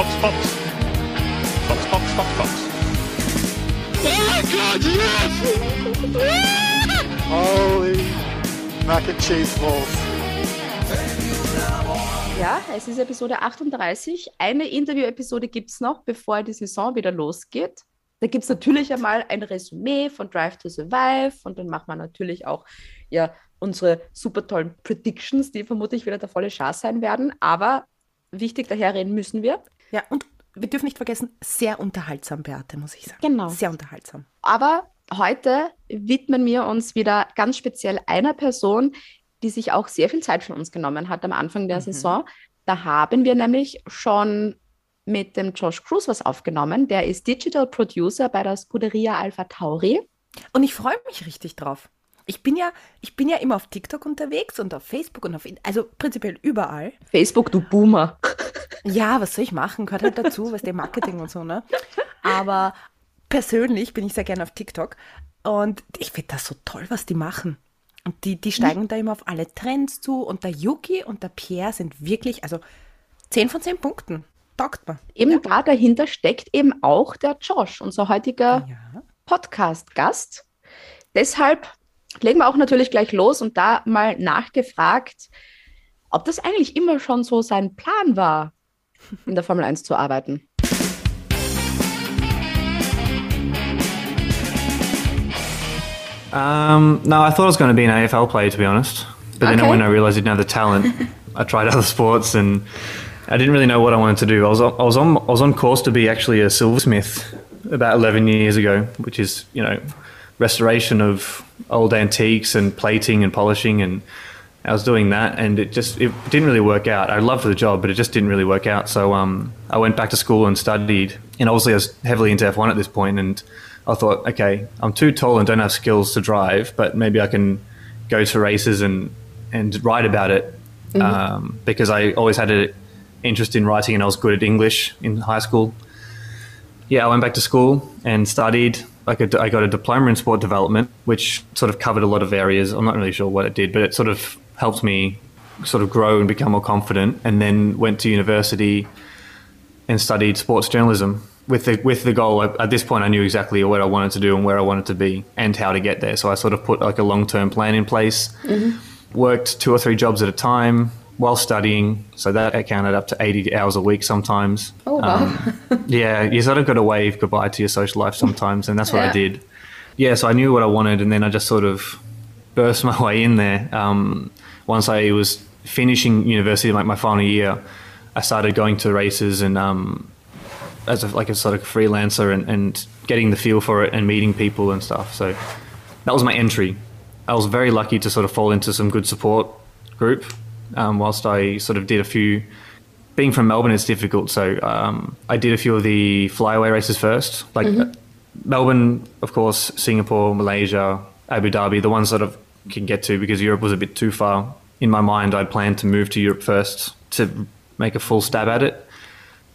Fox, Fox. Fox, Fox, Fox, Fox. Oh my god, yes! Holy mac and cheese balls. Ja, es ist Episode 38. Eine Interview-Episode gibt es noch, bevor die Saison wieder losgeht. Da gibt es natürlich einmal ein Resümee von Drive to Survive und dann machen wir natürlich auch ja, unsere super tollen Predictions, die vermutlich wieder der volle Chance sein werden. Aber wichtig daher reden müssen wir. Ja, und wir dürfen nicht vergessen, sehr unterhaltsam, Beate, muss ich sagen. Genau. Sehr unterhaltsam. Aber heute widmen wir uns wieder ganz speziell einer Person, die sich auch sehr viel Zeit von uns genommen hat am Anfang der Mhm. Saison. Da haben wir nämlich schon mit dem Josh Cruz was aufgenommen. Der ist Digital Producer bei der Scuderia Alpha Tauri. Und ich freue mich richtig drauf. Ich bin ja, ich bin ja immer auf TikTok unterwegs und auf Facebook und auf, also prinzipiell überall. Facebook, du Boomer. Ja, was soll ich machen? Gehört halt dazu, was der Marketing und so, ne? Aber persönlich bin ich sehr gerne auf TikTok und ich finde das so toll, was die machen. Und die, die steigen da immer auf alle Trends zu und der Yuki und der Pierre sind wirklich, also 10 von 10 Punkten. Taugt man. Eben da dahinter steckt eben auch der Josh, unser heutiger Ja. Podcast-Gast. Deshalb legen wir auch natürlich gleich los und da mal nachgefragt, ob das eigentlich immer schon so sein Plan war, in der Formel 1 zu arbeiten. Um, no, I thought I was going to be an AFL player, to be honest. But then Okay. when I realised I didn't have the talent, I tried other sports, and I didn't really know what I wanted to do. I was on, I was on I was on course to be actually a silversmith about eleven years ago, which is you know restoration of old antiques and plating and polishing, and I was doing that, and it just it didn't really work out. I loved the job, but it just didn't really work out. So um, I went back to school and studied, and obviously I was heavily into F1 at this point, and I thought, okay, I'm too tall and don't have skills to drive, but maybe I can go to races and and write about it um, because I always had an interest in writing, and I was good at English in high school. Yeah, I went back to school and studied. Like a, I got a diploma in sport development, which sort of covered a lot of areas. I'm not really sure what it did, but it sort of helped me sort of grow and become more confident. And then went to university and studied sports journalism with the with the goal. At this point, I knew exactly what I wanted to do and where I wanted to be and how to get there. So I sort of put like a long term plan in place. Mm-hmm. Worked two or three jobs at a time while studying, so that accounted up to 80 hours a week sometimes. Oh, wow. Um, yeah, you sort of got to wave goodbye to your social life sometimes, and that's what Yeah. I did. Yeah, so I knew what I wanted, and then I just sort of burst my way in there. Um, once I was finishing university, like my final year, I started going to races and um, as a, like a sort of freelancer and, and getting the feel for it and meeting people and stuff. So that was my entry. I was very lucky to sort of fall into some good support group. Um, whilst I sort of did a few, being from Melbourne, it's difficult. So um, I did a few of the flyaway races first, like uh, Melbourne, of course, Singapore, Malaysia, Abu Dhabi, the ones that I can get to because Europe was a bit too far. In my mind, I planned to move to Europe first to make a full stab at it.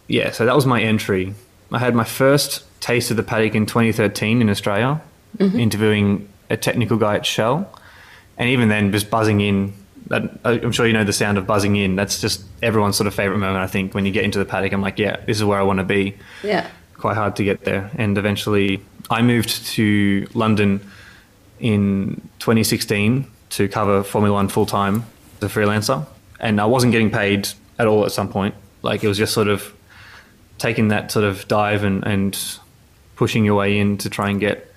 Yeah, so that was my entry. I had my first taste of the paddock in 2013 in Australia, interviewing a technical guy at Shell. And even then, just buzzing in, I'm sure you know the sound of buzzing in. That's just everyone's sort of favorite moment, I think, when you get into the paddock. I'm like, yeah, this is where I want to be Yeah. quite hard to get there. And eventually, I moved to London in 2016 to cover Formula One full time as a freelancer. And I wasn't getting paid at all at some point. Like, it was just sort of taking that sort of dive and, and pushing your way in to try and get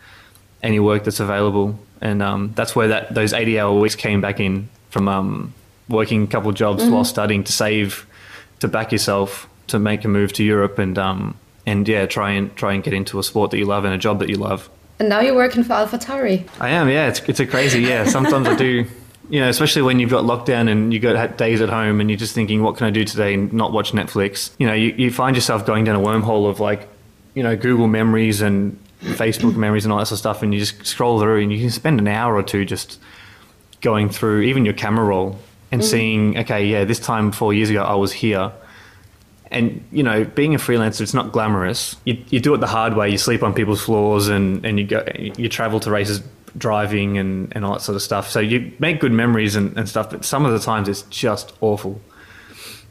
any work that's available. And um, that's where that those 80 hour weeks came back in from um, working a couple of jobs while studying to save, to back yourself, to make a move to Europe and um, and yeah, try and try and get into a sport that you love and a job that you love. And now you're working for Alpha Tauri. I am, yeah. It's it's a crazy, yeah. Sometimes I do, you know, especially when you've got lockdown and you got days at home and you're just thinking, what can I do today and not watch Netflix? You know, you, you find yourself going down a wormhole of like, you know, Google memories and Facebook memories and all that sort of stuff, and you just scroll through and you can spend an hour or two just going through even your camera roll and seeing, okay, yeah, this time four years ago I was here. And you know, being a freelancer, it's not glamorous. You, you do it the hard way. You sleep on people's floors, and, and you go, you travel to races driving and, and all that sort of stuff. So you make good memories and, and stuff, but some of the times it's just awful.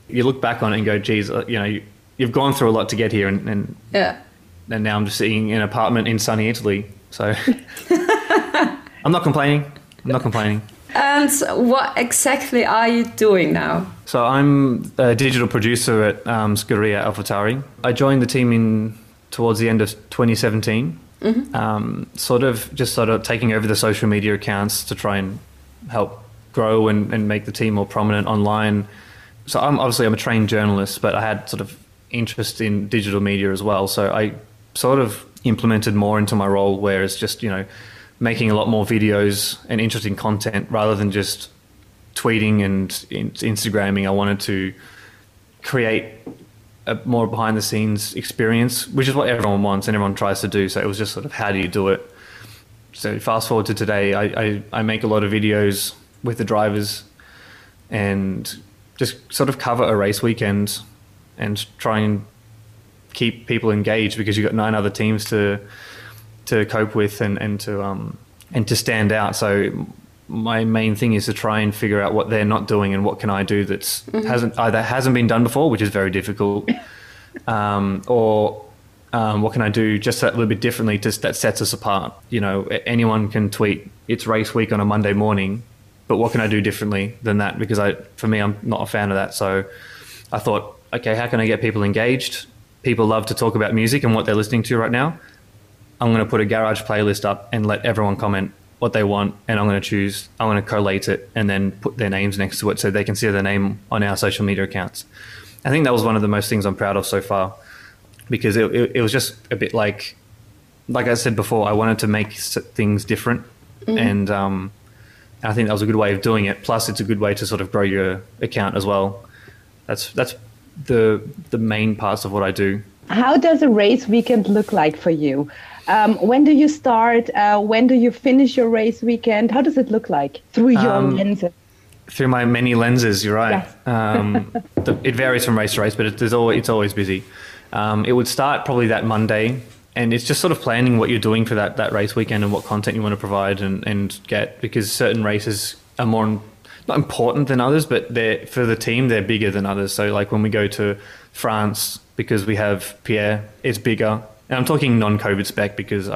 You look back on it and go, geez, uh, you know, you've gone through a lot to get here, and and, Yeah. and now I'm just sitting in an apartment in sunny Italy. So I'm not complaining. I'm not complaining. And what exactly are you doing now? So I'm a digital producer at um, Scuderia AlphaTauri. I joined the team in towards the end of 2017. Um, sort of just sort of taking over the social media accounts to try and help grow and, and make the team more prominent online. So I'm obviously I'm a trained journalist, but I had sort of interest in digital media as well. So I sort of implemented more into my role, where it's just you know making a lot more videos and interesting content rather than just tweeting and in- Instagramming. I wanted to create a more behind the scenes experience, which is what everyone wants and everyone tries to do. So it was just sort of how do you do it? So fast forward to today, I, I, I make a lot of videos with the drivers and just sort of cover a race weekend and try and keep people engaged because you've got nine other teams to to cope with and, and to um and to stand out. So my main thing is to try and figure out what they're not doing and what can I do that's hasn't either hasn't been done before, which is very difficult, um, or um, what can I do just a little bit differently to, that sets us apart. You know, anyone can tweet it's race week on a Monday morning, but what can I do differently than that? Because I, for me, I'm not a fan of that. So I thought, okay, how can I get people engaged? People love to talk about music and what they're listening to right now. I'm going to put a garage playlist up and let everyone comment what they want, and I'm going to choose. I'm going to collate it and then put their names next to it so they can see their name on our social media accounts. I think that was one of the most things I'm proud of so far, because it, it, it was just a bit like, like I said before, I wanted to make things different, and um, I think that was a good way of doing it. Plus, it's a good way to sort of grow your account as well. That's that's the the main parts of what I do. How does a race weekend look like for you? Um, when do you start? Uh, when do you finish your race weekend? How does it look like through your Um, lenses? through my many lenses. You're right. Yes. Um, the, it varies from race to race, but it, there's always, it's always busy. Um, it would start probably that Monday, and it's just sort of planning what you're doing for that, that race weekend and what content you want to provide and, and get because certain races are more not important than others, but they're for the team they're bigger than others. So like when we go to France because we have Pierre, it's bigger. And I'm talking non-COVID spec because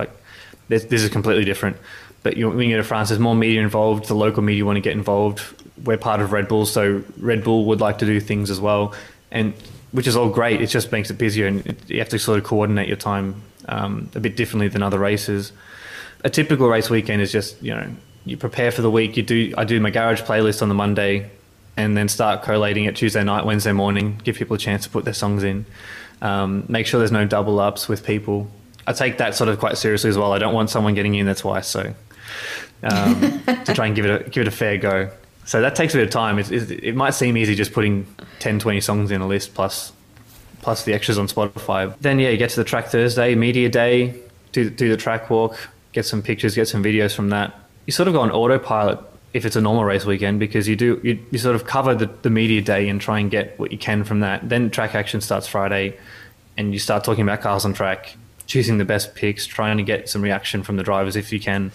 this, this is completely different. But you, when you go to France, there's more media involved. The local media want to get involved. We're part of Red Bull, so Red Bull would like to do things as well, and which is all great. It just makes it busier, and it, you have to sort of coordinate your time um, a bit differently than other races. A typical race weekend is just you know you prepare for the week. You do I do my garage playlist on the Monday, and then start collating it Tuesday night, Wednesday morning. Give people a chance to put their songs in. Um, make sure there's no double ups with people. I take that sort of quite seriously as well. I don't want someone getting in there twice, so um, to try and give it a, give it a fair go. So that takes a bit of time. It's, it's, it might seem easy just putting 10, 20 songs in a list plus plus the extras on Spotify. Then yeah, you get to the track Thursday, media day, do do the track walk, get some pictures, get some videos from that. You sort of go on autopilot if it's a normal race weekend because you do you, you sort of cover the, the media day and try and get what you can from that. Then track action starts Friday, and you start talking about cars on track, choosing the best picks, trying to get some reaction from the drivers if you can,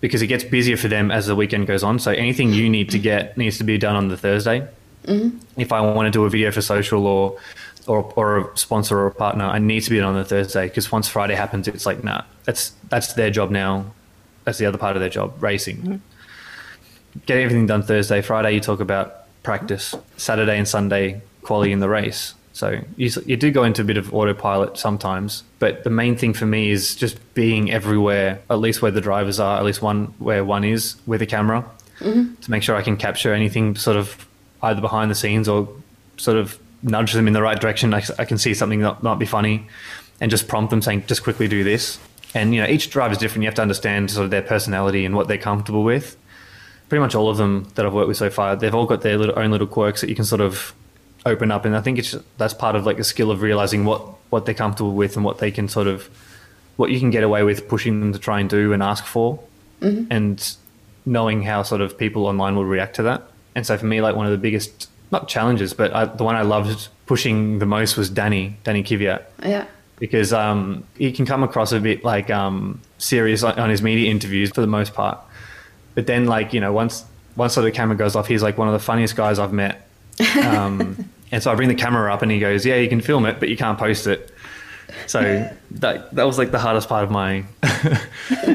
because it gets busier for them as the weekend goes on. So anything you need to get needs to be done on the Thursday. Mm-hmm. If I want to do a video for social or or, or a sponsor or a partner, I need to be on the Thursday because once Friday happens, it's like nah, that's that's their job now. That's the other part of their job, racing. Mm-hmm. Get everything done Thursday. Friday, you talk about practice. Saturday and Sunday, quality in the race. So you, you do go into a bit of autopilot sometimes, but the main thing for me is just being everywhere, at least where the drivers are, at least one where one is with a camera, mm-hmm. to make sure I can capture anything sort of either behind the scenes or sort of nudge them in the right direction. i can see something that might be funny and just prompt them saying, just quickly do this. And, you know, each driver is different. You have to understand sort of their personality and what they're comfortable with. Pretty much all of them that I've worked with so far, they've all got their little, own little quirks that you can sort of open up. And I think it's that's part of like a skill of realizing what, what they're comfortable with and what they can sort of, what you can get away with pushing them to try and do and ask for. And knowing how sort of people online will react to that. And so for me, like one of the biggest, not challenges, but I, the one I loved pushing the most was Danny, Danny Kvyat Yeah. because um, he can come across a bit like um, serious on his media interviews for the most part. But then, like you know, once once sort of the camera goes off, he's like one of the funniest guys I've met. Um, And so I bring the camera up, and he goes, "Yeah, you can film it, but you can't post it." So that that was like the hardest part of my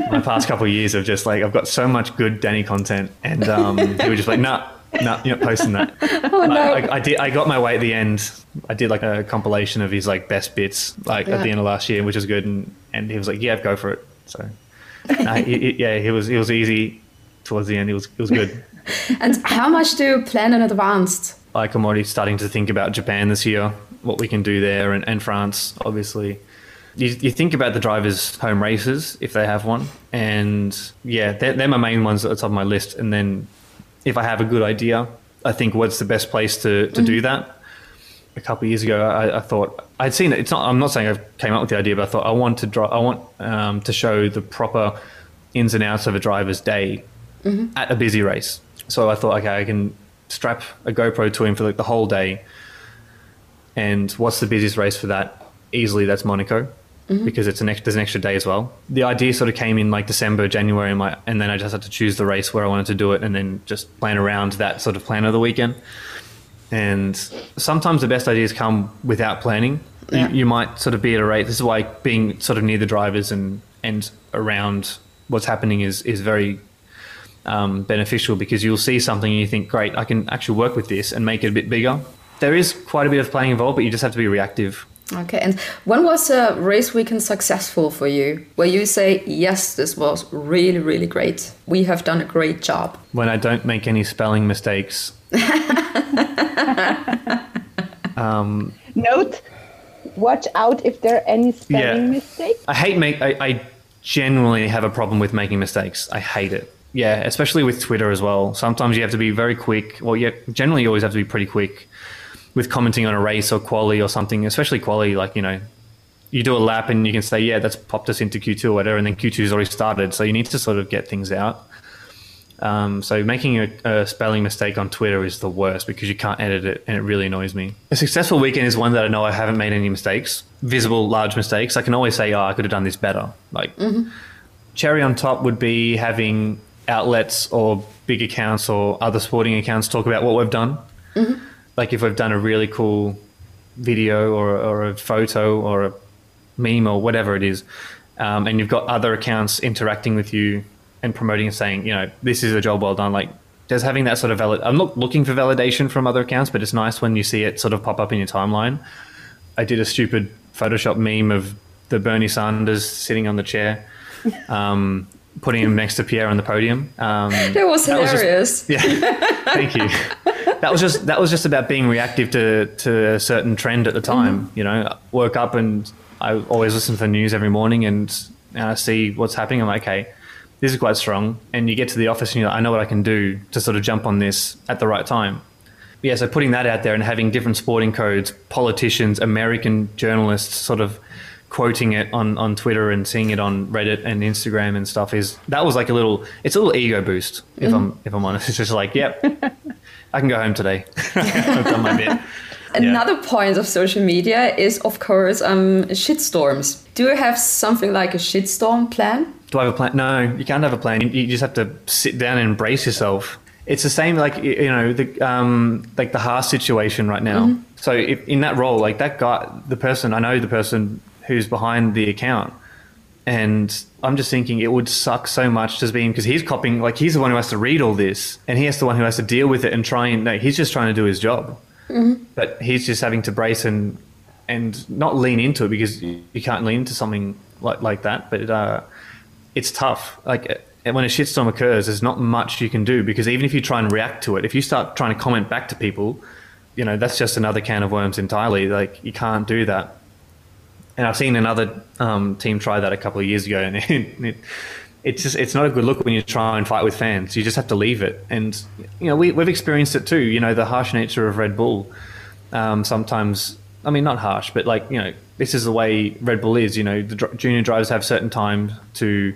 my past couple of years of just like I've got so much good Danny content, and um, he was just like, "Nah, nah, you're not posting that." Oh no. I, I did. I got my way at the end. I did like a compilation of his like best bits, like Yeah. at the end of last year, which was good. And, and he was like, "Yeah, go for it." So, he, he- yeah, he was. He was easy towards the end. It was. It was good. and how much do you plan in advance? like I'm already starting to think about Japan this year, what we can do there, and, and France, obviously. You, you think about the drivers' home races if they have one, and yeah, they're, they're my main ones at the top of my list. And then if I have a good idea, I think what's the best place to, to do that. A couple of years ago, I, I thought I'd seen it. It's not. I'm not saying I came up with the idea, but I thought I want to draw. I want um, to show the proper ins and outs of a driver's day Mm-hmm. at a busy race. So I thought, okay, I can strap a GoPro to him for like the whole day. And what's the busiest race for that? Easily, that's Monaco, mm-hmm. because it's an ex- there's an extra day as well. The idea sort of came in like December, January, and, my, and then I just had to choose the race where I wanted to do it, and then just plan around that sort of plan of the weekend. And sometimes the best ideas come without planning. Yeah. You, you might sort of be at a rate. This is why being sort of near the drivers and and around what's happening is is very um, beneficial because you'll see something and you think, great, I can actually work with this and make it a bit bigger. There is quite a bit of playing involved, but you just have to be reactive. Okay, and when was a race weekend successful for you? Where you say, yes, this was really, really great. We have done a great job. When I don't make any spelling mistakes, um, Note, watch out if there are any spelling Yeah. mistakes. I hate make. I, I genuinely have a problem with making mistakes. I hate it. Yeah, especially with Twitter as well. Sometimes you have to be very quick. Well, yeah, generally you always have to be pretty quick with commenting on a race or quality or something. Especially quality, like you know, you do a lap and you can say, yeah, that's popped us into Q2 or whatever, and then Q2's already started. So you need to sort of get things out. Um, so making a, a spelling mistake on Twitter is the worst because you can't edit it, and it really annoys me. A successful weekend is one that I know I haven't made any mistakes, visible large mistakes. I can always say, "Oh, I could have done this better." Like cherry on top would be having outlets or big accounts or other sporting accounts talk about what we've done. Like if we've done a really cool video or, or a photo or a meme or whatever it is, um, and you've got other accounts interacting with you and promoting and saying, you know, this is a job well done. Like, just having that sort of valid. I'm not looking for validation from other accounts, but it's nice when you see it sort of pop up in your timeline. I did a stupid Photoshop meme of the Bernie Sanders sitting on the chair, um, putting him next to Pierre on the podium. Um, That was That was just- hilarious. yeah, thank you. That was just that was just about being reactive to to a certain trend at the time. You know, I woke up and I always listen to the news every morning and, and I see what's happening. I'm like, okay, this is quite strong. And you get to the office and you're like, I know what I can do to sort of jump on this at the right time. Yeah, so putting that out there and having different sporting codes, politicians, American journalists sort of quoting it on, on Twitter and seeing it on Reddit and Instagram and stuff is that was like a little it's a little ego boost if I'm if I'm honest. It's just like, yep, I can go home today. I've done my bit. Another point of social media is, of course, um, shitstorms. Do you have something like a shitstorm plan? Do I have a plan? No, you can't have a plan. You, you just have to sit down and embrace yourself. It's the same, like you know, the um, like the Haas situation right now. So if, in that role, like that guy, the person I know, the person who's behind the account, and I'm just thinking it would suck so much just being because he's copying, like he's the one who has to read all this, and he's the one who has to deal with it and try and. No, he's just trying to do his job, but he's just having to brace and and not lean into it because you can't lean into something like like that. But uh, it's tough. Like uh, when a shitstorm occurs, there's not much you can do because even if you try and react to it, if you start trying to comment back to people, you know that's just another can of worms entirely. Like you can't do that. And I've seen another um, team try that a couple of years ago, and it, it, it's just it's not a good look when you try and fight with fans. You just have to leave it. And you know we we've experienced it too. You know the harsh nature of Red Bull. Um, sometimes, I mean, not harsh, but like you know, this is the way Red Bull is. You know, the dr- junior drivers have certain time to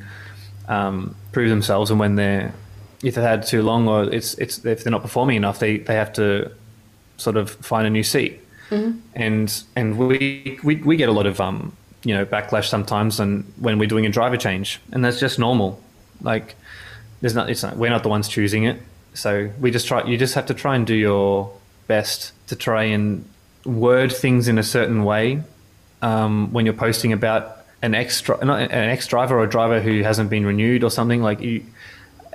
um, prove themselves, and when they're if they've had too long or it's it's if they're not performing enough, they they have to sort of find a new seat. And and we, we we get a lot of um you know backlash sometimes, and when we're doing a driver change, and that's just normal. Like there's not it's not we're not the ones choosing it, so we just try. You just have to try and do your best to try and word things in a certain way um, when you're posting about an ex an ex driver or a driver who hasn't been renewed or something like you.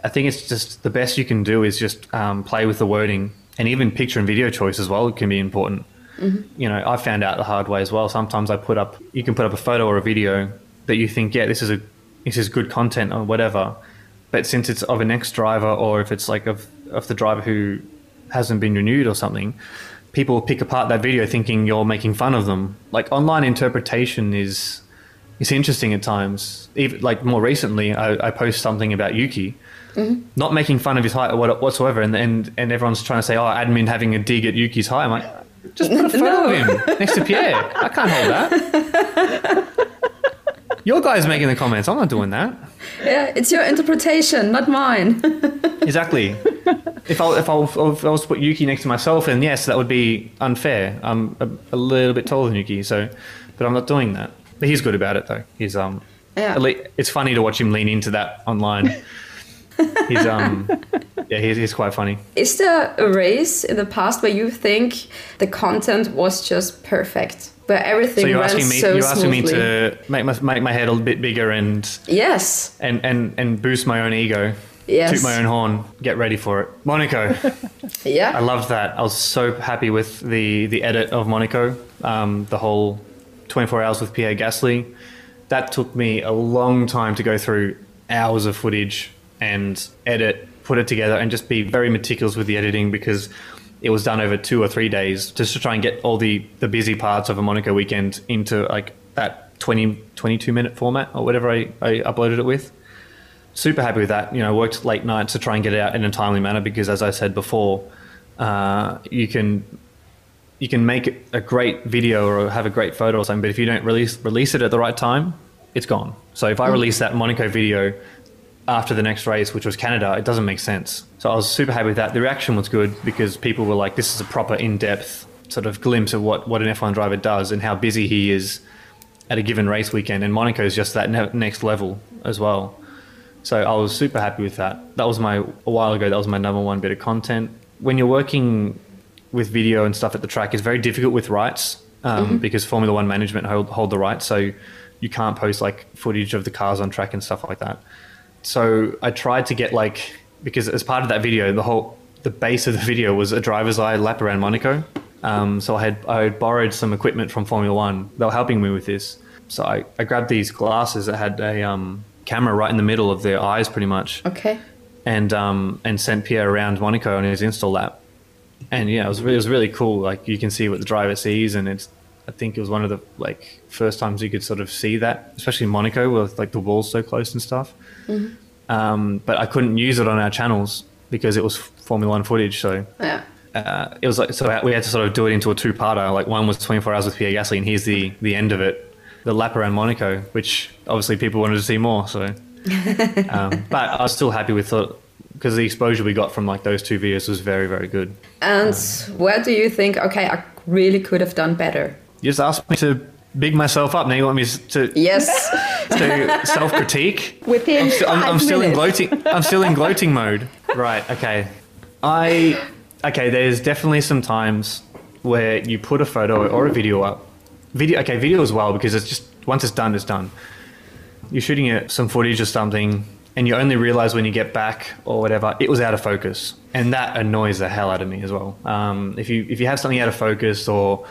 I think it's just the best you can do is just um, play with the wording and even picture and video choice as well can be important. Mm-hmm. You know, I found out the hard way as well. Sometimes I put up, you can put up a photo or a video that you think, yeah, this is a, this is good content or whatever. But since it's of an ex driver or if it's like of, of the driver who hasn't been renewed or something, people pick apart that video thinking you're making fun of them. Like online interpretation is is interesting at times. Even like more recently, I, I post something about Yuki, mm-hmm. not making fun of his height or whatsoever, and, and and everyone's trying to say, oh, admin having a dig at Yuki's height. I'm like, just put a photo of him next to Pierre. I can't hold that. Your guy's making the comments. I'm not doing that. Yeah, it's your interpretation, not mine. Exactly. if I if I, if I was to put Yuki next to myself, then yes, that would be unfair. I'm a, a little bit taller than Yuki, so, but I'm not doing that. But he's good about it though. He's um, Yeah. it's funny to watch him lean into that online. He's um, yeah, he's, he's quite funny. Is there a race in the past where you think the content was just perfect? Where everything So you're asking me, so you're asking me to make my make my head a little bit bigger and Yes. and and and boost my own ego. Yes. Toot my own horn. Get ready for it, Monaco. Yeah. I loved that. I was so happy with the the edit of Monaco, um, the whole 24 hours with Pierre Gasly. That took me a long time to go through hours of footage and edit, put it together, and just be very meticulous with the editing because it was done over two or three days just to try and get all the the busy parts of a Monaco weekend into like that 20 22 minute format or whatever I, I uploaded it with super happy with that. You know, worked late nights to try and get it out in a timely manner because, as I said before, uh, you can you can make a great video or have a great photo or something, but if you don't release release it at the right time, it's gone. So if I release that Monaco video after the next race, which was Canada, it doesn't make sense. So I was super happy with that. The reaction was good because people were like, "This is a proper in-depth sort of glimpse of what what an F1 driver does and how busy he is at a given race weekend." And Monaco is just that ne- next level as well. So I was super happy with that. That was my a while ago. That was my number one bit of content. When you're working with video and stuff at the track, it's very difficult with rights um, because Formula One management hold, hold the rights, so you can't post like footage of the cars on track and stuff like that. So I tried to get like because as part of that video, the whole the base of the video was a driver's eye lap around Monaco. Um, so I had I had borrowed some equipment from Formula One. They were helping me with this. So I, I grabbed these glasses that had a um, camera right in the middle of their eyes, pretty much, Okay. and um, and sent Pierre around Monaco on his install lap. And yeah, it was really, it was really cool. Like you can see what the driver sees, and it's I think it was one of the like first times you could sort of see that, especially in Monaco with like the walls so close and stuff. Um, but I couldn't use it on our channels because it was Formula One footage. So Yeah. uh, it was like so we had to sort of do it into a two-parter. Like one was 24 hours with Pierre Gasly, and here's the the end of it, the lap around Monaco, which obviously people wanted to see more. So, um, but I was still happy with it because the exposure we got from like those two videos was very very good. And where do you think, okay, I really could have done better? You just asked me to big myself up. Now you want me to Yes. to self critique. Within I'm, still, I'm, I'm still in gloating. I'm still in gloating mode. Right. Okay. I. Okay. There's definitely some times where you put a photo or a video up. Video. Okay. Video as well because it's just once it's done, it's done. You're shooting it, some footage or something, and you only realize when you get back or whatever it was out of focus, and that annoys the hell out of me as well. Um, if you if you have something out of focus or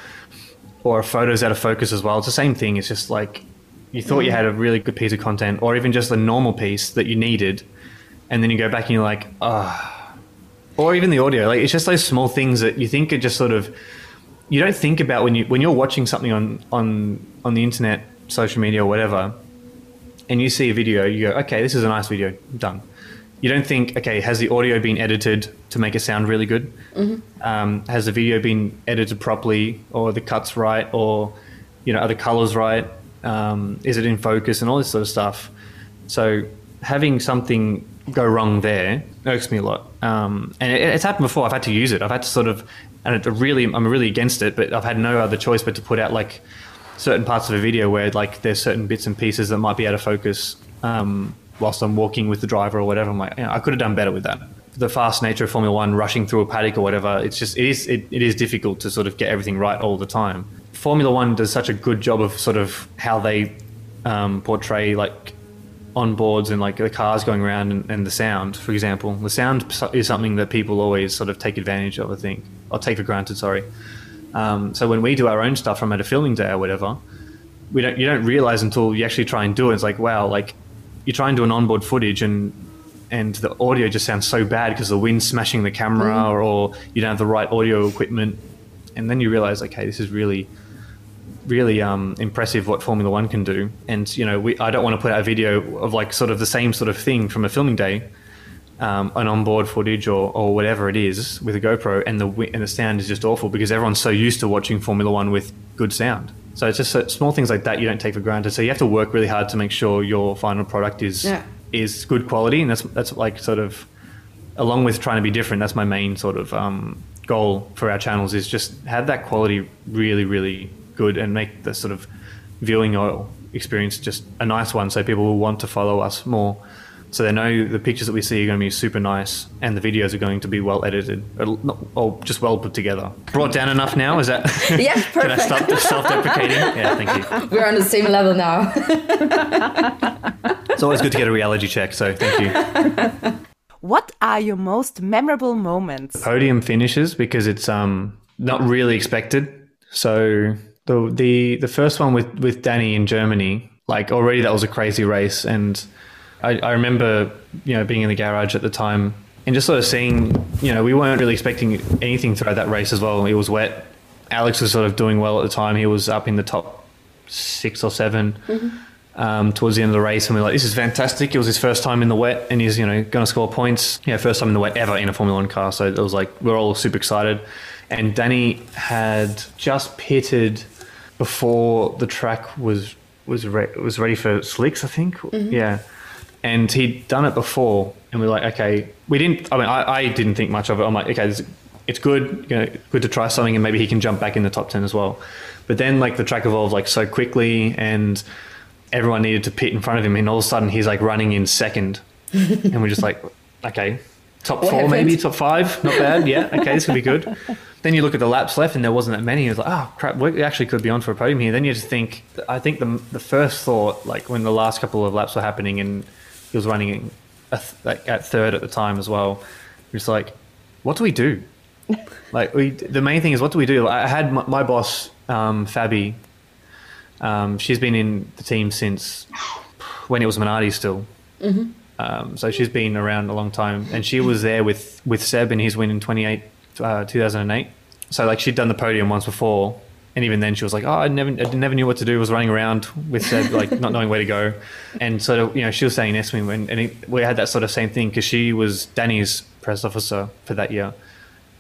or photos out of focus as well. It's the same thing. It's just like you thought you had a really good piece of content, or even just a normal piece that you needed, and then you go back and you're like, ah, or even the audio. Like it's just those small things that you think are just sort of you don't think about when you when you're watching something on on on the internet, social media, or whatever, and you see a video. You go, okay, this is a nice video, done. You don't think, okay, has the audio been edited to make it sound really good? um, has the video been edited properly or the cuts right or you know are the colors right? Um, is it in focus and all this sort of stuff? So having something go wrong there irks me a lot. Um, and it, it's happened before. I've had to use it. I've had to sort of and it really i'm really against it but i've had no other choice but to put out like certain parts of a video where like there's certain bits and pieces that might be out of focus. Um, whilst i'm walking with the driver or whatever i'm like you know, i could have done better with that the fast nature of Formula One, rushing through a paddock or whatever, it's just it is it, it is difficult to sort of get everything right all the time. Formula One does such a good job of sort of how they um, portray like on boards and like the cars going around and, and the sound, for example. The sound is something that people always sort of take advantage of, I think, or take for granted. Sorry. Um, so when we do our own stuff from at a filming day or whatever, we don't you don't realize until you actually try and do it. It's like wow, like you try and do an onboard footage and and the audio just sounds so bad because the wind's smashing the camera or, or you don't have the right audio equipment, and then you realize okay, this is really really um, impressive what Formula One can do. And you know, we, I don't want to put out a video of like sort of the same sort of thing from a filming day, um, an onboard footage or, or whatever it is with a GoPro, and the and the sound is just awful because everyone's so used to watching Formula One with good sound. So it's just uh, small things like that you don't take for granted. So you have to work really hard to make sure your final product is Yeah. is good quality, and that's that's like sort of along with trying to be different. That's my main sort of um, goal for our channels is just have that quality really really good and make the sort of viewing or experience just a nice one, so people will want to follow us more. So they know the pictures that we see are going to be super nice, and the videos are going to be well edited, or, not, or just well put together. Brought down enough now? Is that? Yeah, Can I perfect. stop self-deprecating? Yeah, thank you. We're on the same level now. It's always good to get a reality check, so thank you. What are your most memorable moments? Podium finishes because it's um not really expected. So the the the first one with with Danny in Germany, like already that was a crazy race, and I, I remember you know being in the garage at the time and just sort of seeing you know we weren't really expecting anything throughout that race as well. It was wet. Alex was sort of doing well at the time. He was up in the top six or 7 um, towards the end of the race, and we were like, "This is fantastic!" It was his first time in the wet, and he's you know going to score points. Yeah, first time in the wet ever in a Formula One car. So it was like we are all super excited. And Danny had just pitted before the track was was re- was ready for slicks, I think. Yeah, and he'd done it before, and we were like, okay, we didn't. I mean, I, I didn't think much of it. I'm like, okay, this, it's good, you know, good to try something, and maybe he can jump back in the top ten as well. But then, like, the track evolved like so quickly, and everyone needed to pit in front of him, and all of a sudden, he's like running in second, and we're just like, okay, top four, happened? maybe top five, not bad. Yeah, okay, this could be good. Then you look at the laps left, and there wasn't that many. It was like, oh crap, we actually could be on for a podium here. Then you just think, I think the the first thought, like when the last couple of laps were happening, and he was running a th- like at third at the time as well. Just like, what do we do? like we, the main thing is what do we do? I had my, my boss, um, Fabi. Um, she's been in the team since when it was Minardi still. Um, so she's been around a long time, and she was there with with Seb in his win in 28, uh, 2008. So like she'd done the podium once before, and even then she was like, "Oh, I never, I never knew what to do. Was running around with Seb, like not knowing where to go." And sort of, you know, she was saying next to me when, and it, we had that sort of same thing because she was Danny's press officer for that year,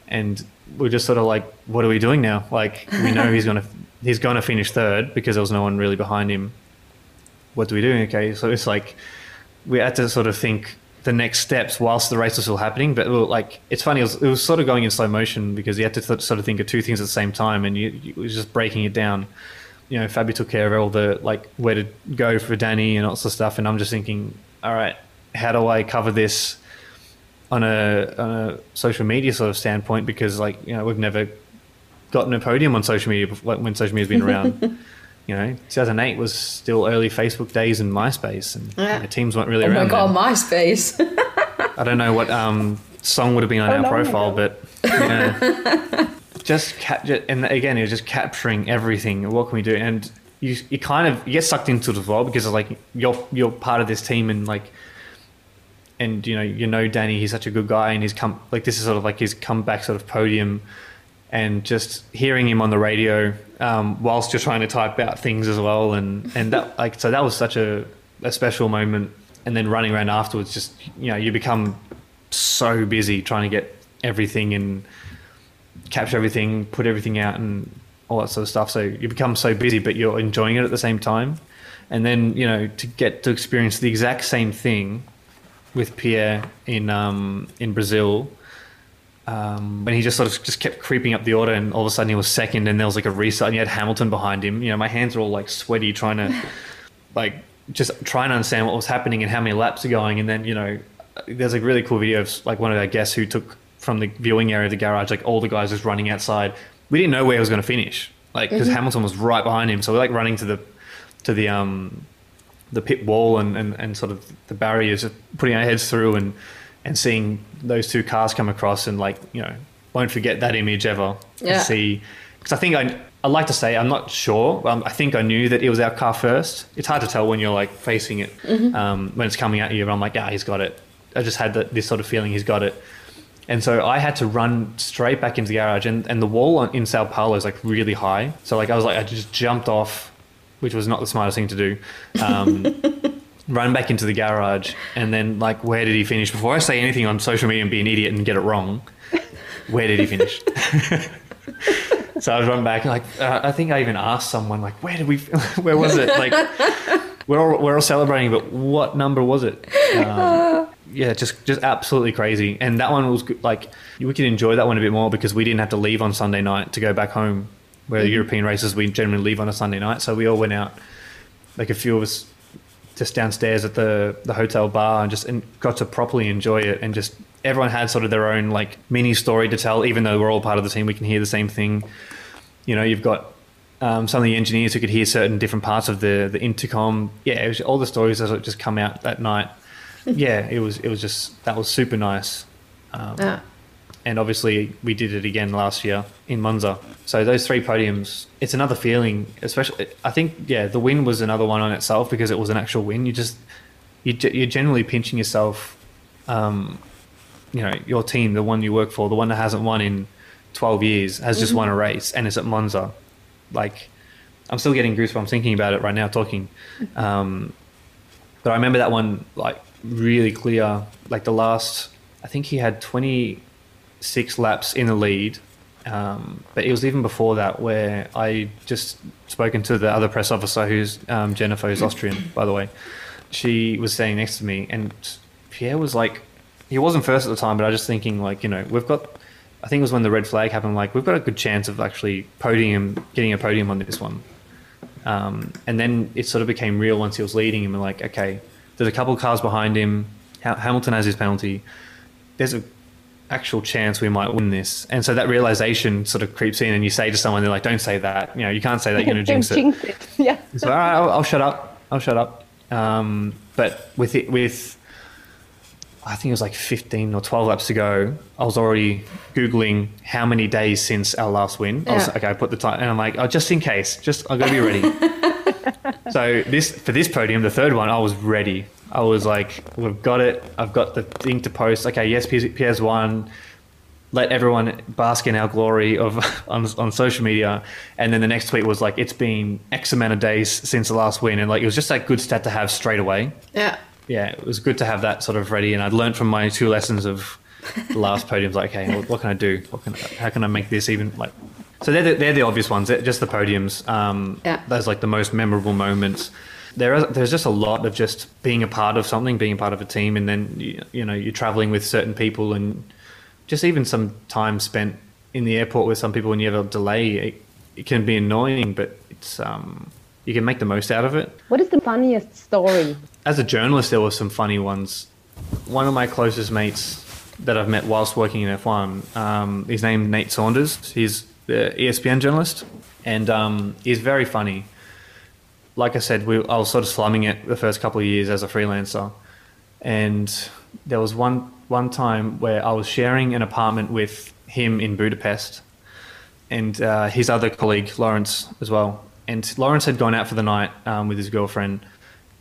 and we're just sort of like, "What are we doing now?" Like we know he's gonna he's gonna finish third because there was no one really behind him. What do we do? Okay, so it's like we had to sort of think the next steps whilst the race was still happening. But like it's funny, it was, it was sort of going in slow motion because you had to th- sort of think of two things at the same time, and you, you was just breaking it down. You know, Fabi took care of all the like where to go for Danny and all sorts of stuff, and I'm just thinking, all right, how do I cover this on a on a social media sort of standpoint? Because like you know we've never gotten a podium on social media when social media's been around. you know, 2008 was still early Facebook days and MySpace, and Yeah. you know, teams weren't really around. Oh my god, then. MySpace. I don't know what um, song would have been on our profile, no. but yeah. just cap- and again, it was just capturing everything. What can we do? And you, you kind of you get sucked into as well because like you're you're part of this team and like. And you know, you know Danny. He's such a good guy, and he's come like this is sort of like his comeback sort of podium, and just hearing him on the radio um, whilst you're trying to type out things as well, and and that like so that was such a, a special moment. And then running around afterwards, just you know, you become so busy trying to get everything and capture everything, put everything out, and all that sort of stuff. So you become so busy, but you're enjoying it at the same time. And then you know to get to experience the exact same thing with Pierre in um, in Brazil. Um, when he just sort of just kept creeping up the order, and all of a sudden he was second, and there was like a restart, and you had Hamilton behind him. You know, my hands are all like sweaty, trying to like just trying to understand what was happening and how many laps are going, and then you know there's a really cool video of like one of our guests who took from the viewing area of the garage, like all the guys just running outside. We didn't know where he was going to finish, like because Hamilton was right behind him. So we're like running to the to the um the pit wall and, and, and sort of the barriers, putting our heads through and and seeing those two cars come across and like you know won't forget that image ever. Yeah. See, because I think I I like to say I'm not sure. Um, I think I knew that it was our car first. It's hard to tell when you're like facing it um, when it's coming at you. I'm like, yeah, he's got it. I just had that, this sort of feeling he's got it. And so I had to run straight back into the garage, and, and the wall on- in Sao Paulo is like really high. So like I was like I just jumped off, which was not the smartest thing to do. Um, run back into the garage, and then like where did he finish? Before I say anything on social media and be an idiot and get it wrong, where did he finish? so I was run back, like uh, I think I even asked someone like where did we, where was it? Like we're all, we're all celebrating, but what number was it? Um, yeah, just just absolutely crazy. And that one was good. like we could enjoy that one a bit more because we didn't have to leave on Sunday night to go back home. Where the European races we generally leave on a Sunday night, so we all went out. Like a few of us just downstairs at the the hotel bar and just and got to properly enjoy it and just everyone had sort of their own like mini story to tell even though we're all part of the team we can hear the same thing. You know you've got um, some of the engineers who could hear certain different parts of the the intercom. Yeah it was all the stories that just come out that night. Yeah it was it was just that was super nice. Um, Yeah. And obviously we did it again last year in Monza. So those three podiums, it's another feeling. Especially, I think, yeah, the win was another one on itself because it was an actual win. You just you you're generally pinching yourself. Um, you know, your team, the one you work for, the one that hasn't won in 12 years, has just won a race, and it's at Monza. Like, I'm still getting goosebumps thinking about it right now, talking. Um, but I remember that one like really clear. Like the last, I think he had 26 laps in the lead. Um, but it was even before that where I just spoken to the other press officer, who's um, Jennifer, who's Austrian, by the way. She was standing next to me, and Pierre was like, he wasn't first at the time, but I was just thinking like, you know, we've got. I think it was when the red flag happened. Like we've got a good chance of actually podium, getting a podium on this one. Um, and then it sort of became real once he was leading him. And like, okay, there's a couple of cars behind him. Hamilton has his penalty. There's a actual chance we might win this. And so that realization sort of creeps in, and you say to someone, they're like, "Don't say that. You know, you can't say that. You're going to jinx it." jinx it. Yeah. So all right, I'll, I'll shut up. I'll shut up. Um, but with it, with I think it was like 15 or 12 laps ago, I was already googling how many days since our last win. I was Yeah. okay. I put the time, and I'm like, oh, just in case, just I got to be ready. so this for this podium, the third one, I was ready. I was like, we've got it. I've got the thing to post. Okay, yes, PS One. Let everyone bask in our glory of on, on social media. And then the next tweet was like, it's been X amount of days since the last win, and like it was just that good stat to have straight away Yeah. yeah, it was good to have that sort of ready. And I'd learned from my two lessons of the last podiums, like, okay, what, what can I do? What can, how can I make this even like? So they're the, they're the obvious ones. They're just the podiums. Um, Yeah. Those like the most memorable moments. There are, there's just a lot of just being a part of something, being a part of a team, and then you, you know you're traveling with certain people, and just even some time spent in the airport with some people when you have a delay. It, it can be annoying, but it's um, you can make the most out of it What is the funniest story? as a journalist, there were some funny ones. One of my closest mates that I've met whilst working in F1, um, he's named Nate Saunders. He's the ESPN journalist, and um, he's very funny. Like I said, we, I was sort of slumming it the first couple of years as a freelancer, and there was one one time where I was sharing an apartment with him in Budapest, and uh, his other colleague Lawrence as well. And Lawrence had gone out for the night um, with his girlfriend,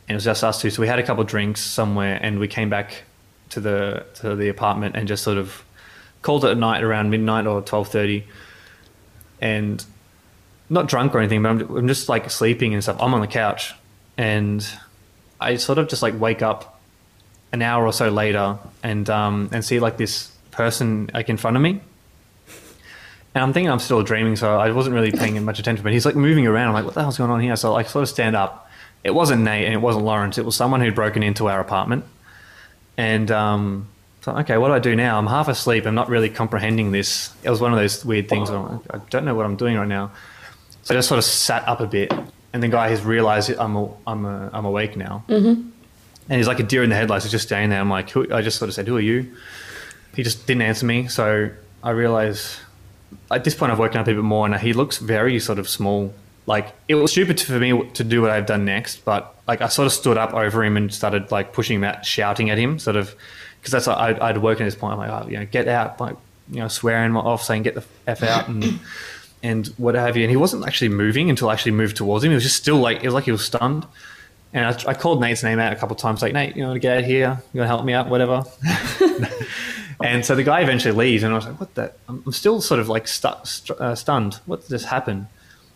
and it was just us two. So we had a couple of drinks somewhere, and we came back to the to the apartment and just sort of called it a night around midnight or twelve thirty, and not drunk or anything, but I'm, I'm just like sleeping and stuff. I'm on the couch, and I sort of just like wake up an hour or so later and um, and see like this person like in front of me. And I'm thinking I'm still dreaming, so I wasn't really paying much attention. But he's like moving around. I'm like, what the hell's going on here? So I like sort of stand up. It wasn't Nate and it wasn't Lawrence. It was someone who'd broken into our apartment. And um, so okay, what do I do now? I'm half asleep. I'm not really comprehending this. It was one of those weird things. I don't know what I'm doing right now. So I just sort of sat up a bit, and the guy has realised I'm a, I'm a, I'm awake now. Mm-hmm. and he's like a deer in the headlights. He's just standing there. I'm like, who, I just sort of said, "Who are you?" He just didn't answer me. So I realized at this point I've woken up a bit more, and he looks very sort of small. Like it was stupid for me to do what I've done next, but like I sort of stood up over him and started like pushing him out, shouting at him, sort of because that's I'd, I'd woken at this point. I'm like, oh, you know, get out, like you know, swearing off, saying get the f out and and what have you. And he wasn't actually moving until I actually moved towards him. He was just still like it was like he was stunned. And I, I called Nate's name out a couple of times, like Nate, you know, to get out here, you want to help me out, whatever. and so the guy eventually leaves, and I was like, what the? I'm still sort of like stu- uh, stunned. What just happened?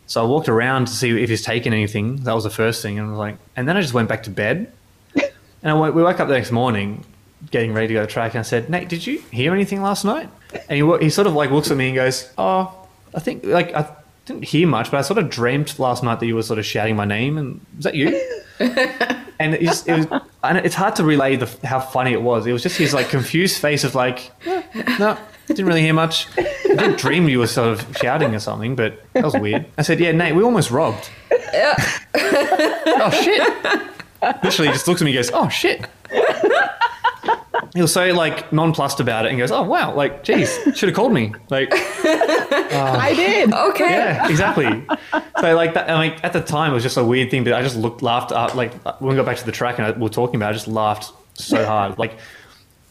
So I walked around to see if he's taken anything. That was the first thing, and I was like, and then I just went back to bed. And I we woke up the next morning, getting ready to go to track, and I said, Nate, did you hear anything last night? And he he sort of like looks at me and goes, Oh, I think like I didn't hear much, but I sort of dreamt last night that you were sort of shouting my name, and was that you? and it's, it was, and it's hard to relay the how funny it was. It was just his like confused face of like, "Eh, no, didn't really hear much. I didn't dream you were sort of shouting or something, but that was weird. I said, yeah, Nate, we almost robbed. oh shit! Literally, just looks at me and goes, oh shit. He was so like nonplussed about it and goes, "Oh wow, like, geez, should have called me." Like, I did. Okay. yeah, exactly. so like that, I mean, at the time, it was just a weird thing. But I just looked, laughed up. Like when we got back to the track and I, we were talking about, it, I just laughed so hard. Like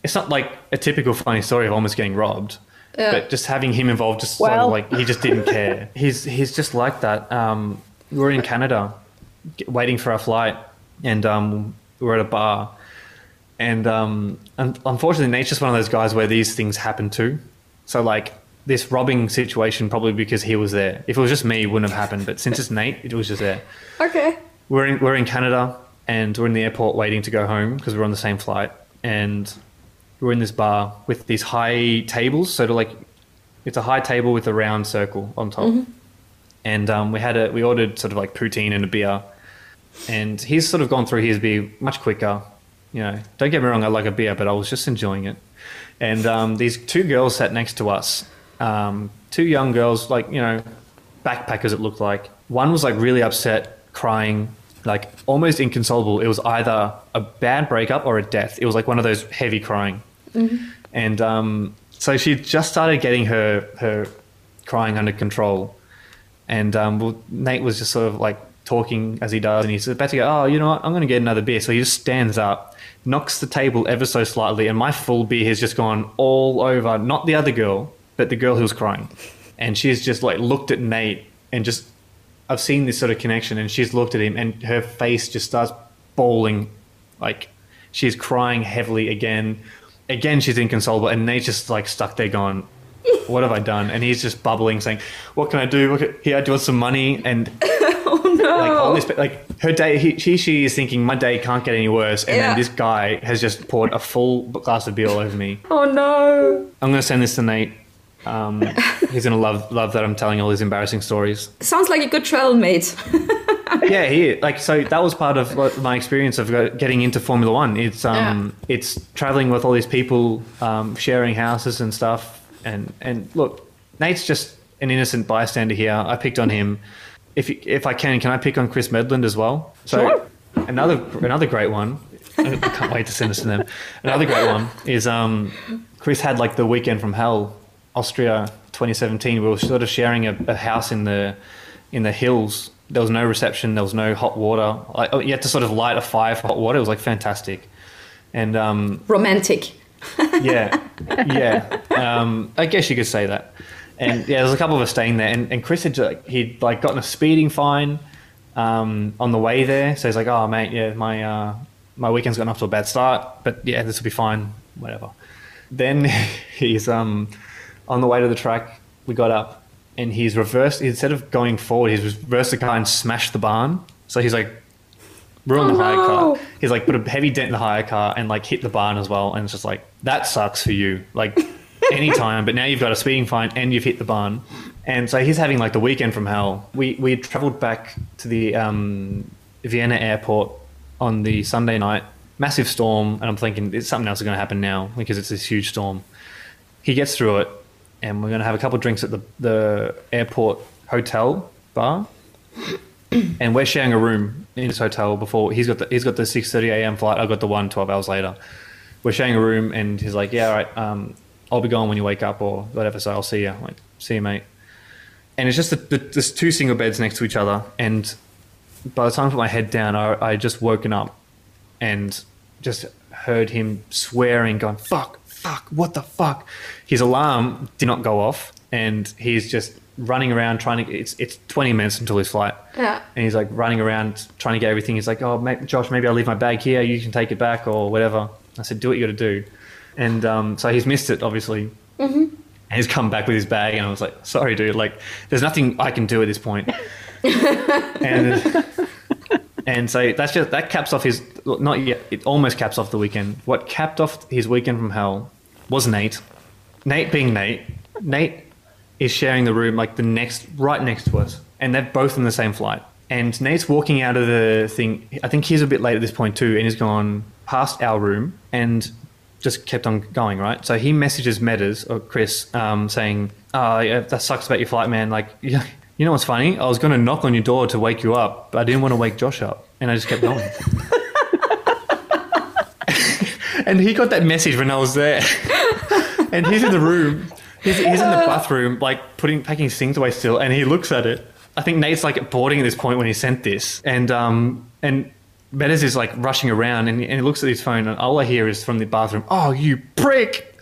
it's not like a typical funny story of almost getting robbed, but just having him involved, just sort of like he just didn't care. he's he's just like that. Um, we were in Canada, waiting for our flight, and um, we were at a bar. And um, un- unfortunately, Nate's just one of those guys where these things happen too. So like this robbing situation, probably because he was there. If it was just me, it wouldn't have happened. But since it's Nate, it was just there. Okay. We're in we're in Canada, and we're in the airport waiting to go home because we're on the same flight. And we're in this bar with these high tables. So to like, it's a high table with a round circle on top. And um, we had a we ordered sort of like poutine and a beer. And he's sort of gone through his beer much quicker. You know, don't get me wrong, I like a beer, but I was just enjoying it. And um, these two girls sat next to us, um, two young girls, like you know, backpackers. It looked like one was like really upset, crying, like almost inconsolable. It was either a bad breakup or a death. It was like one of those heavy crying. And um, so she just started getting her her crying under control. And um, well, Nate was just sort of like talking as he does, and he's about to go, Oh, you know what? I'm going to get another beer. So he just stands up, knocks the table ever so slightly, and my full beer has just gone all over, not the other girl, but the girl who was crying. And she's just like looked at Nate and just, I've seen this sort of connection, and she's looked at him, and her face just starts bawling. Like she's crying heavily again. Again, she's inconsolable, and Nate's just like stuck there going, what have I done? And he's just bubbling, saying, "What can I do? Here, do want some money." And no. like all this, like her day, he, she, she is thinking, "My day can't get any worse." And Yeah. then this guy has just poured a full glass of beer all over me. oh no. I'm gonna send this to Nate. Um, he's gonna love love that I'm telling all these embarrassing stories. Sounds like a good travel mate. yeah, he like so that was part of my experience of getting into Formula One. It's um it's traveling with all these people, um, sharing houses and stuff. And and look, Nate's just an innocent bystander here. I picked on him. If if I can, can I pick on Chris Medland as well? So Sure. another another great one. I can't wait to send this to them. Another great one is um, Chris had like the weekend from hell, Austria 2017. We were sort of sharing a, a house in the in the hills. There was no reception. There was no hot water. Like oh, you had to sort of light a fire for hot water. It was like fantastic. And um, Romantic. yeah, yeah. Um, I guess you could say that. And yeah, there's a couple of us staying there, and, and Chris had like, he'd like gotten a speeding fine um, on the way there. So he's like, "Oh mate, yeah, my uh, my weekend's gotten off to a bad start, but yeah, this will be fine, whatever." Then he's um, on the way to the track. We got up, and he's reversed. Instead of going forward, he's reversed the car and smashed the barn. So he's like ruined Oh, the hire no. car. He's like put a heavy dent in the hire car and like hit the barn as well. And it's just like that sucks for you. Like anytime, but now you've got a speeding fine and you've hit the barn. And so he's having like the weekend from hell. We we travelled back to the um, Vienna airport on the Sunday night. Massive storm, and I'm thinking it's something else is going to happen now because it's this huge storm. He gets through it, and we're going to have a couple of drinks at the the airport hotel bar. and we're sharing a room in this hotel. Before he's got the he's got the six thirty a.m. flight. I got the one 12 hours later. We're sharing a room, and he's like, "Yeah, all right. Um, I'll be gone when you wake up, or whatever. So I'll see you. I'm like, see you, mate." And it's just the, the, there's two single beds next to each other, and by the time I put my head down, I, I just woken up and just heard him swearing, going, fuck, fuck, what the fuck? His alarm did not go off, and he's just running around trying to, it's, it's 20 minutes until his flight. Yeah. And he's like running around trying to get everything. He's like, oh, mate, Josh, maybe I'll leave my bag here. You can take it back or whatever. I said, do what you got to do. And um, so he's missed it, obviously. And he's come back with his bag, and I was like, sorry, dude. Like, there's nothing I can do at this point. and and so that's just that caps off his not yet. It almost caps off the weekend. What capped off his weekend from hell was Nate. Nate being Nate. Nate is sharing the room like the next right next to us, and they're both in the same flight. And Nate's walking out of the thing. I think he's a bit late at this point too, and he's gone past our room and just kept on going. Right. So he messages Metas or Chris um, saying, "Oh, yeah, that sucks about your flight, man. Like, yeah, you know what's funny? I was going to knock on your door to wake you up, but I didn't want to wake Josh up, and I just kept going." and he got that message when I was there, and he's in the room. He's, he's in the bathroom, like putting packing his things away still, and he looks at it. I think Nate's like boarding at this point when he sent this, and um and Meadows is like rushing around, and, and he looks at his phone, and all I hear is from the bathroom, "Oh, you prick!"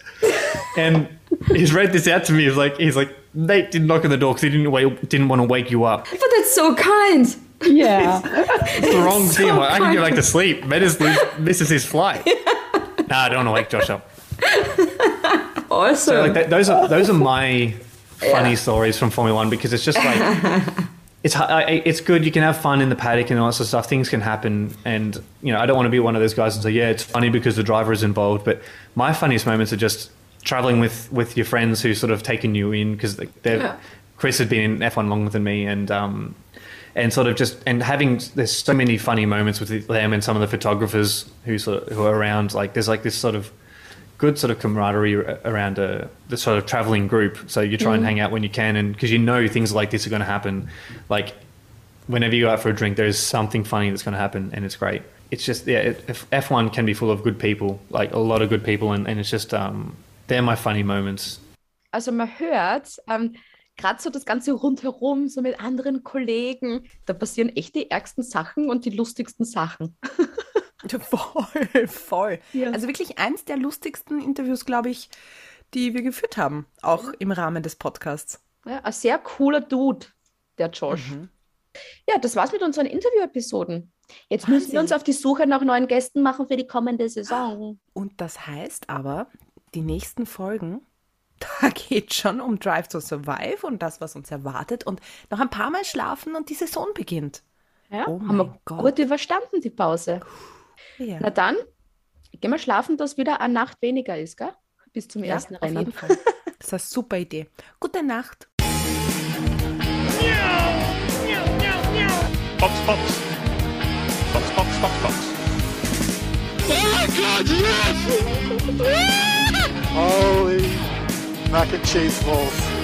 and he's read this out to me. He's like, he's like, Nate didn't knock on the door because he didn't wait, didn't want to wake you up. But that's so kind. Yeah. It's the wrong thing. I'm like, I can go back to sleep. Meadows lose- misses his flight. Nah, I don't want to wake Josh up. Awesome. So like that, those are those are my funny stories from Formula One because it's just like it's it's good. You can have fun in the paddock and all that sort of stuff. Things can happen, and you know I don't want to be one of those guys and say yeah it's funny because the driver is involved. But my funniest moments are just traveling with with your friends who sort of taken you in because Yeah. Chris had been in F1 longer than me, and um, and sort of just and having there's so many funny moments with them and some of the photographers who sort of, who are around. Like there's like this sort of good sort of camaraderie around a the sort of traveling group. So you try and hang out when you can, and because you know things like this are going to happen. Like whenever you go out for a drink, there's something funny that's going to happen, and it's great. It's just yeah, it, if F1 can be full of good people, like a lot of good people, and, and it's just um, they're my funny moments. Also man hört, ähm, gerade so das Ganze rundherum, so mit anderen Kollegen, da passieren echt die ärgsten Sachen und die lustigsten Sachen. Voll, voll. Ja. Also wirklich eins der lustigsten Interviews, glaube ich, die wir geführt haben, auch im Rahmen des Podcasts. Ja, ein sehr cooler Dude, der Josh. Ja, das war's mit unseren Interview-Episoden. Jetzt müssen wir Wahnsinn. uns auf die Suche nach neuen Gästen machen für die kommende Saison. Und das heißt aber, die nächsten Folgen, da geht schon um Drive to Survive und das, was uns erwartet und noch ein paar Mal schlafen und die Saison beginnt. Ja, Oh haben wir Gott. gut überstanden, die Pause. Ja, Na dann, gehen wir schlafen, dass wieder eine Nacht weniger ist, gell? Bis zum ja ersten Rennen. Das ist eine super Idee. Gute Nacht. Fox, Fox. Fox, Fox, Fox, Fox. Holy mac and cheese balls.